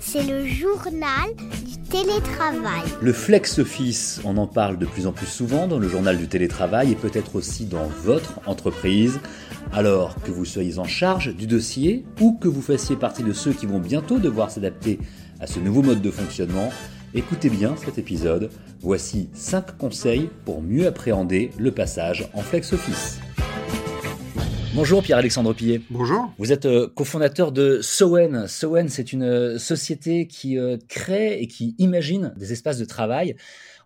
C'est le journal du télétravail. Le flex office, on en parle de plus en plus souvent dans le journal du télétravail et peut-être aussi dans votre entreprise. Alors que vous soyez en charge du dossier ou que vous fassiez partie de ceux qui vont bientôt devoir s'adapter à ce nouveau mode de fonctionnement, écoutez bien cet épisode. Voici 5 conseils pour mieux appréhender le passage en flex office. Bonjour Pierre-Alexandre Pillet. Bonjour. Vous êtes euh, cofondateur de Sowen. Sowen, c'est une euh, société qui euh, crée et qui imagine des espaces de travail.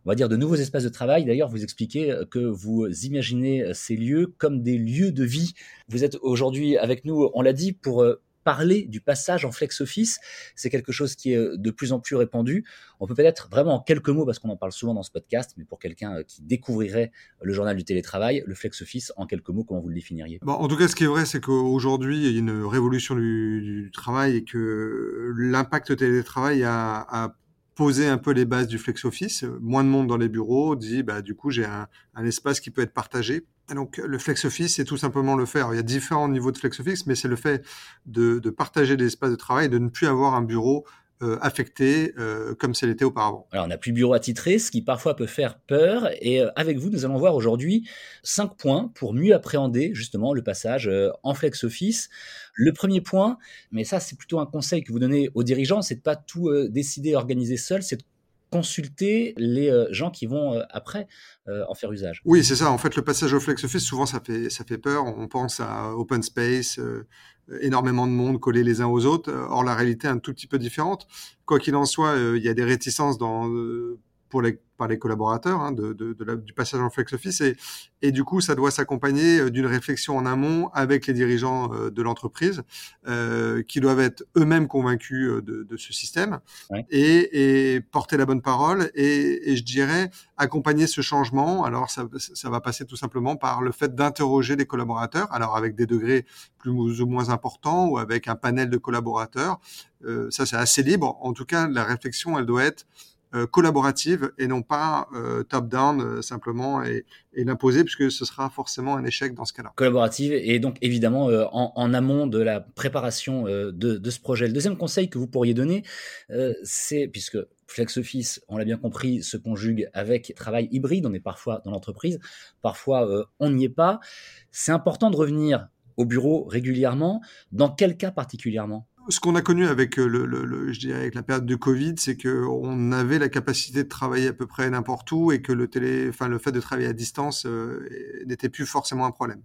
On va dire de nouveaux espaces de travail. D'ailleurs, vous expliquez que vous imaginez ces lieux comme des lieux de vie. Vous êtes aujourd'hui avec nous, on l'a dit, pour parler du passage en flex office. C'est quelque chose qui est de plus en plus répandu. On peut peut-être vraiment en quelques mots, parce qu'on en parle souvent dans ce podcast, mais pour quelqu'un euh, qui découvrirait le journal du télétravail, le flex office, en quelques mots, comment vous le définiriez? Bon, En tout cas, ce qui est vrai, c'est qu'aujourd'hui, il y a une révolution du, travail et que l'impact télétravail a, a poser un peu les bases du flex office. Moins de monde dans les bureaux dit, bah, du coup, j'ai un, espace qui peut être partagé. Donc, le flex office, c'est tout simplement le faire. Il y a différents niveaux de flex office, mais c'est le fait de, partager des espaces de travail de ne plus avoir un bureau euh, affecté euh, comme c'est l'était auparavant. Alors on n'a plus bureau attitré, ce qui parfois peut faire peur. Et euh, avec vous, nous allons voir aujourd'hui cinq points pour mieux appréhender justement le passage en flex office. Le premier point, mais ça c'est plutôt un conseil que vous donnez aux dirigeants, c'est de pas tout décider organiser seul, c'est de consulter les euh, gens qui vont euh, après euh, en faire usage. Oui, c'est ça. En fait, le passage au flex office, souvent, ça fait, ça fait peur. On pense à open space, énormément de monde collés les uns aux autres. Or, la réalité est un tout petit peu différente. Quoi qu'il en soit, il y a des réticences dans pour les, par les collaborateurs hein, de, de, de la, du passage en flex office. Et, et du coup ça doit s'accompagner euh, d'une réflexion en amont avec les dirigeants euh, de l'entreprise euh, qui doivent être eux-mêmes convaincus de, de, ce système. Ouais. et, et, porter la bonne parole et, et, je dirais accompagner ce changement. Alors ça, ça va passer tout simplement par le fait d'interroger les collaborateurs. Alors avec des degrés plus ou moins importants ou avec un panel de collaborateurs. Euh, ça c'est assez libre. En tout cas la réflexion elle doit être collaborative et non pas euh, top-down euh, simplement et, et l'imposer puisque ce sera forcément un échec dans ce cas-là. Collaborative et donc évidemment euh, en, amont de la préparation euh, de, de, ce projet. Le deuxième conseil que vous pourriez donner, euh, c'est puisque Flex Office, on l'a bien compris, se conjugue avec travail hybride. On est parfois dans l'entreprise, parfois on n'y est pas. C'est important de revenir au bureau régulièrement. Dans quel cas particulièrement? Ce qu'on a connu avec le, le, le, je dirais avec la période de Covid, c'est que on avait la capacité de travailler à peu près n'importe où et que le télé, enfin le fait de travailler à distance euh, n'était plus forcément un problème.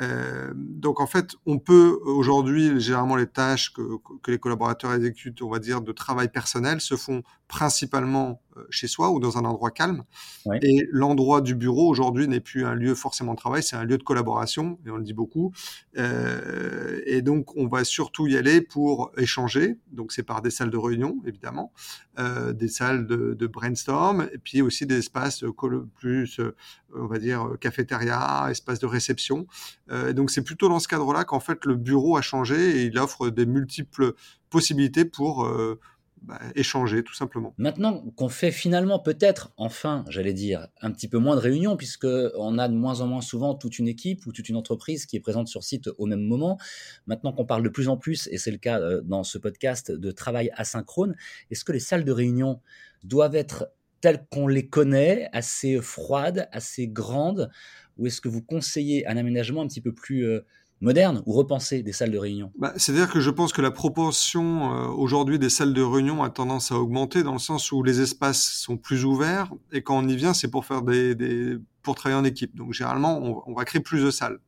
Euh, donc en fait, on peut aujourd'hui généralement les tâches que, que, les collaborateurs exécutent, on va dire de travail personnel, se font principalement euh, chez soi ou dans un endroit calme. Ouais. Et l'endroit du bureau aujourd'hui n'est plus un lieu forcément de travail, c'est un lieu de collaboration et on le dit beaucoup. Euh, et donc on va surtout y aller pour échanger. Donc c'est par des salles de réunion évidemment, euh, des salles de, de, brainstorm et puis aussi des espaces plus, on va dire cafétéria, espaces de réception. Euh, donc c'est plutôt dans ce cadre-là qu'en fait le bureau a changé et il offre des multiples possibilités pour euh, bah, échanger tout simplement. Maintenant qu'on fait finalement peut-être, enfin, j'allais dire, un petit peu moins de réunions, puisque on a de moins en moins souvent toute une équipe ou toute une entreprise qui est présente sur site au même moment. Maintenant qu'on parle de plus en plus, et c'est le cas euh, dans ce podcast, de travail asynchrone, est-ce que les salles de réunion doivent être telles qu'on les connaît, assez froides, assez grandes, ou est-ce que vous conseillez un aménagement un petit peu plus euh, moderne ou repensé des salles de réunion? Bah, C'est-à-dire que je pense que la proportion euh, aujourd'hui des salles de réunion a tendance à augmenter dans le sens où les espaces sont plus ouverts et quand on y vient, c'est pour faire des, des, pour travailler en équipe. Donc généralement, on, on va créer plus de salles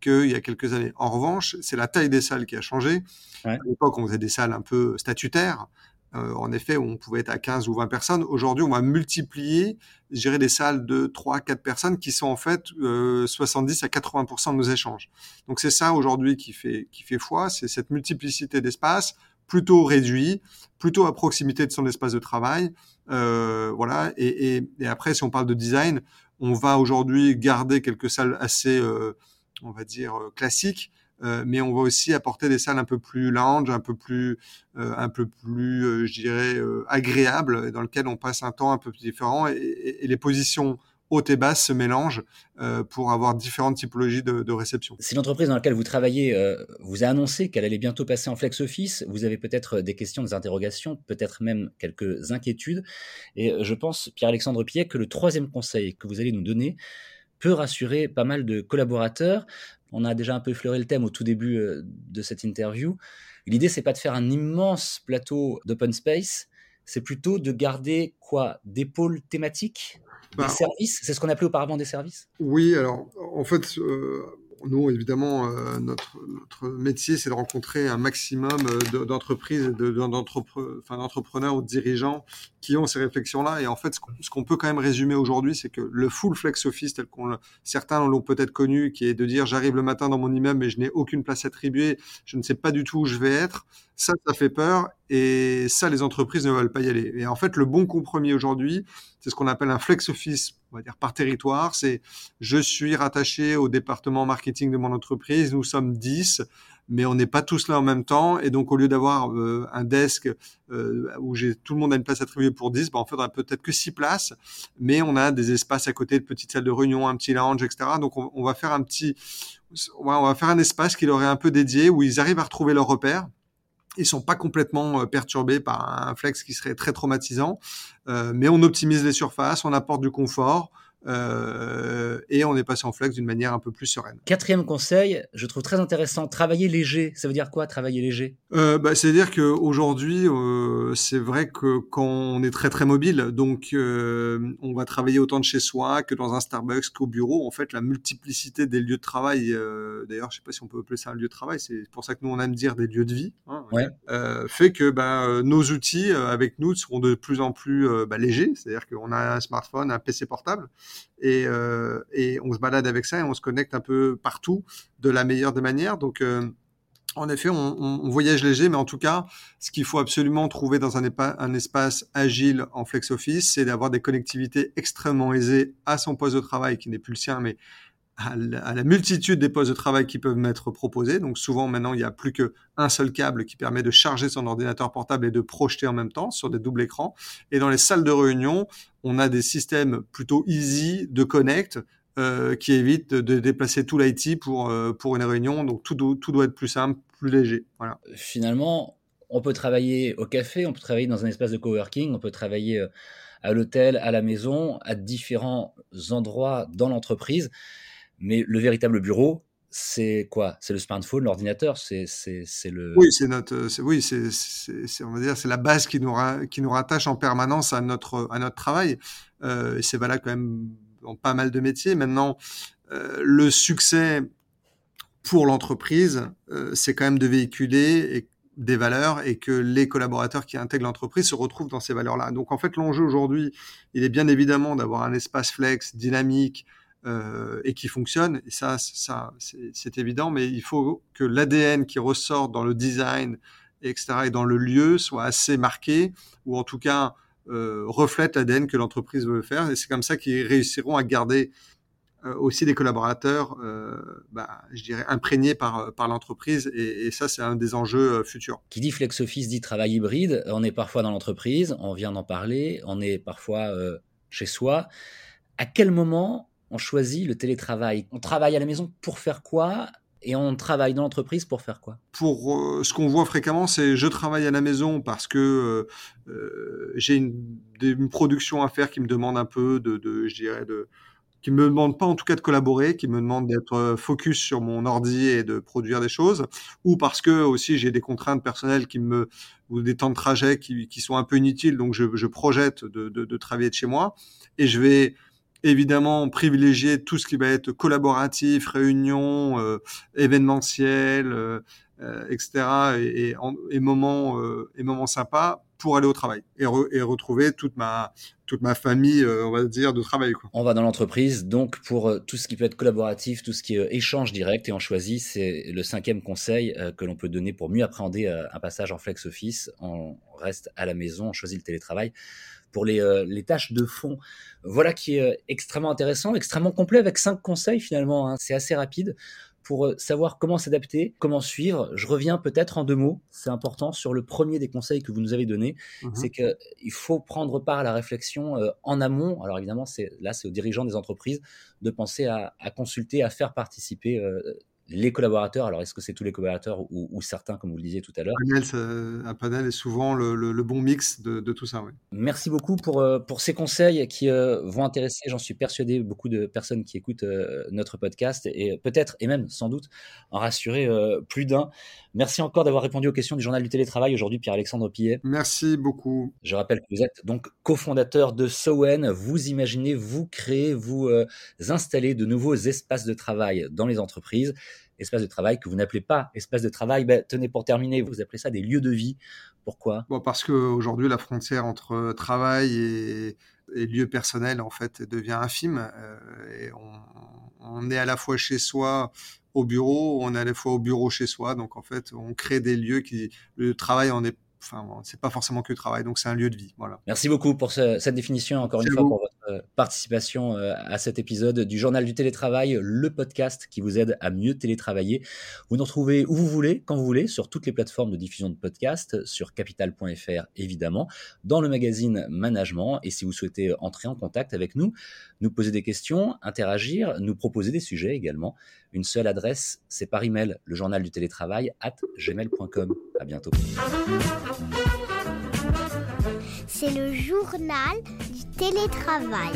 qu'il y a quelques années. En revanche, c'est la taille des salles qui a changé. Ouais. À l'époque, on faisait des salles un peu statutaires. Euh, en effet, on pouvait être à 15 ou 20 personnes. Aujourd'hui, on va multiplier, gérer des salles de 3 4 personnes qui sont en fait euh, 70 à 80% de nos échanges. Donc c'est ça aujourd'hui qui fait qui fait foi, c'est cette multiplicité d'espaces plutôt réduit, plutôt à proximité de son espace de travail. Euh, voilà. Et, et, et, après, si on parle de design, on va aujourd'hui garder quelques salles assez, euh, on va dire, euh, classiques euh, mais on va aussi apporter des salles un peu plus lounge, un peu plus, euh, un peu plus, euh, je dirais, agréables, dans lesquelles on passe un temps un peu différent. Et, les positions haute et basse se mélangent pour avoir différentes typologies de, de réception. Si l'entreprise dans laquelle vous travaillez vous a annoncé qu'elle allait bientôt passer en flex office, vous avez peut-être des questions, des interrogations, peut-être même quelques inquiétudes. Et je pense, Pierre-Alexandre Piet, que le troisième conseil que vous allez nous donner peut rassurer pas mal de collaborateurs. On a déjà un peu effleuré le thème au tout début euh, de cette interview. L'idée, c'est pas de faire un immense plateau d'open space, c'est plutôt de garder quoi Des pôles thématiques Des bah, services. C'est ce qu'on appelait auparavant des services? Oui, alors en fait, euh, nous, évidemment, euh, notre, métier, c'est de rencontrer un maximum euh, d'entreprises, d'entrepreneurs ou de dirigeants qui ont ces réflexions-là. Et en fait, ce qu'on peut quand même résumer aujourd'hui, c'est que le full flex office, tel qu'on certains l'ont peut-être connu, qui est de dire j'arrive le matin dans mon immeuble mais je n'ai aucune place attribuée, je ne sais pas du tout où je vais être, ça, ça fait peur. Et ça, les entreprises ne veulent pas y aller. Et en fait, le bon compromis aujourd'hui, c'est ce qu'on appelle un flex office, on va dire par territoire. C'est je suis rattaché au département marketing de mon entreprise. Nous sommes 10 mais on n'est pas tous là en même temps. Et donc, au lieu d'avoir euh, un desk euh, où j'ai tout le monde a une place attribuée pour 10, ben, en fait, on a peut-être que 6 places, mais on a des espaces à côté de petites salles de réunion, un petit lounge, etc. Donc, on, on va faire un petit, on va faire un espace qui leur est un peu dédié où ils arrivent à retrouver leurs repères ils sont pas complètement euh, perturbés par un flex qui serait très traumatisant, euh, mais on optimise les surfaces, on apporte du confort, euh, et on est passé en flex d'une manière un peu plus sereine. Quatrième conseil, je trouve très intéressant, travailler léger. Ça veut dire quoi, travailler léger? Euh, bah, C'est-à-dire qu'aujourd'hui, euh, c'est vrai que quand on est très très mobile, donc euh, on va travailler autant de chez soi que dans un Starbucks qu'au bureau. En fait, la multiplicité des lieux de travail, d'ailleurs, je sais pas si on peut appeler ça un lieu de travail, c'est pour ça que nous on aime dire des lieux de vie, hein, ouais. fait que bah, nos outils avec nous seront de plus en plus bah, légers. C'est-à-dire qu'on a un smartphone, un PC portable et, euh, et, on se balade avec ça et on se connecte un peu partout de la meilleure des manières. Donc, euh, en effet, on, on, voyage léger, mais en tout cas, ce qu'il faut absolument trouver dans un, un espace agile en flex office, c'est d'avoir des connectivités extrêmement aisées à son poste de travail, qui n'est plus le sien, mais à la, multitude des postes de travail qui peuvent m'être proposés. Donc souvent maintenant, il n'y a plus qu'un seul câble qui permet de charger son ordinateur portable et de projeter en même temps sur des doubles écrans. Et dans les salles de réunion, on a des systèmes plutôt easy de connect euh, qui évitent de, déplacer tout l'IT pour, euh, pour une réunion. Donc tout, tout doit être plus simple, plus léger. Voilà. Finalement, on peut travailler au café, on peut travailler dans un espace de coworking, on peut travailler euh, à l'hôtel, à la maison, à différents endroits dans l'entreprise. Mais le véritable bureau, c'est quoi? C'est le smartphone, l'ordinateur, c'est le. Oui, c'est notre, oui, c'est on va dire c'est la base qui nous qui nous rattache en permanence à notre à notre travail. Euh, c'est valable quand même dans pas mal de métiers. Maintenant, euh, le succès pour l'entreprise, euh, c'est quand même de véhiculer des valeurs et que les collaborateurs qui intègrent l'entreprise se retrouvent dans ces valeurs-là. Donc en fait, l'enjeu aujourd'hui, il est bien évidemment d'avoir un espace flex, dynamique, euh, et qui fonctionne. Et ça, ça c'est évident, mais il faut que l'ADN qui ressort dans le design, etc., et dans le lieu soit assez marqué, ou en tout cas euh, reflète l'ADN que l'entreprise veut faire. Et c'est comme ça qu'ils réussiront à garder euh, aussi des collaborateurs, bah, je dirais, imprégnés par, par l'entreprise. Et, et, ça, c'est un des enjeux futurs. Qui dit flex office dit travail hybride. On est parfois dans l'entreprise, on vient d'en parler, on est parfois chez soi. À quel moment on choisit le télétravail. On travaille à la maison pour faire quoi et on travaille dans l'entreprise pour faire quoi? Pour euh, ce qu'on voit fréquemment, c'est je travaille à la maison parce que euh, euh j'ai une, production à faire qui me demande un peu de, de je dirais, de, qui me demande pas en tout cas de collaborer, qui me demande d'être focus sur mon ordi et de produire des choses, ou parce que aussi j'ai des contraintes personnelles qui me ou des temps de trajet qui, sont un peu inutiles, donc je, je projette de, de, de travailler de chez moi. Et je vais évidemment privilégier tout ce qui va être collaboratif, réunion, euh, événementiel, euh, euh, etc. et, et, et moments euh, et moments sympas pour aller au travail et, re, et retrouver toute ma toute ma famille, euh, on va dire, de travail. On va dans l'entreprise, donc pour euh, tout ce qui peut être collaboratif, tout ce qui est échange direct, et on choisit, c'est le cinquième conseil que l'on peut donner pour mieux appréhender un passage en flex office. On reste à la maison, on choisit le télétravail pour les, euh, les tâches de fond. Voilà qui est extrêmement intéressant, extrêmement complet avec cinq conseils finalement. Hein. C'est assez rapide pour savoir comment s'adapter, comment suivre, je reviens peut-être en deux mots, c'est important, sur le premier des conseils que vous nous avez donné, mmh c'est qu'il faut prendre part à la réflexion en amont. Alors évidemment, là, c'est aux dirigeants des entreprises de penser à, à consulter, à faire participer les collaborateurs, alors est-ce que c'est tous les collaborateurs ou, certains, comme vous le disiez tout à l'heure? Un panel, est souvent le, bon mix de, tout ça. Oui. Merci beaucoup pour, euh, pour ces conseils qui euh, vont intéresser, j'en suis persuadé, beaucoup de personnes qui écoutent euh, notre podcast et peut-être, et même sans doute, en rassurer plus d'un. Merci encore d'avoir répondu aux questions du Journal du Télétravail aujourd'hui, Pierre-Alexandre Pillet. Merci beaucoup. Je rappelle que vous êtes donc cofondateur de Sowen. Vous imaginez, vous créez, vous installez de nouveaux espaces de travail dans les entreprises espace de travail que vous n'appelez pas espace de travail. Ben, tenez, pour terminer, vous appelez ça des lieux de vie. Pourquoi? Bon, Parce qu'aujourd'hui, la frontière entre travail et, lieu personnel, en fait, devient infime. Euh, et on, est à la fois chez soi au bureau, on est à la fois au bureau chez soi. Donc, en fait, on crée des lieux qui... Le travail en est enfin, c'est pas forcément que le travail, donc c'est un lieu de vie. Voilà. Merci beaucoup pour cette définition, encore une fois, pour votre euh, participation euh, à cet épisode du Journal du télétravail, le podcast qui vous aide à mieux télétravailler. Vous nous retrouvez où vous voulez, quand vous voulez, sur toutes les plateformes de diffusion de podcasts, sur capital.fr évidemment, dans le magazine Management. Et si vous souhaitez entrer en contact avec nous, nous poser des questions, interagir, nous proposer des sujets également, une seule adresse, c'est par email, le journal du télétravail at gmail.com. À bientôt. C'est le journal télétravail.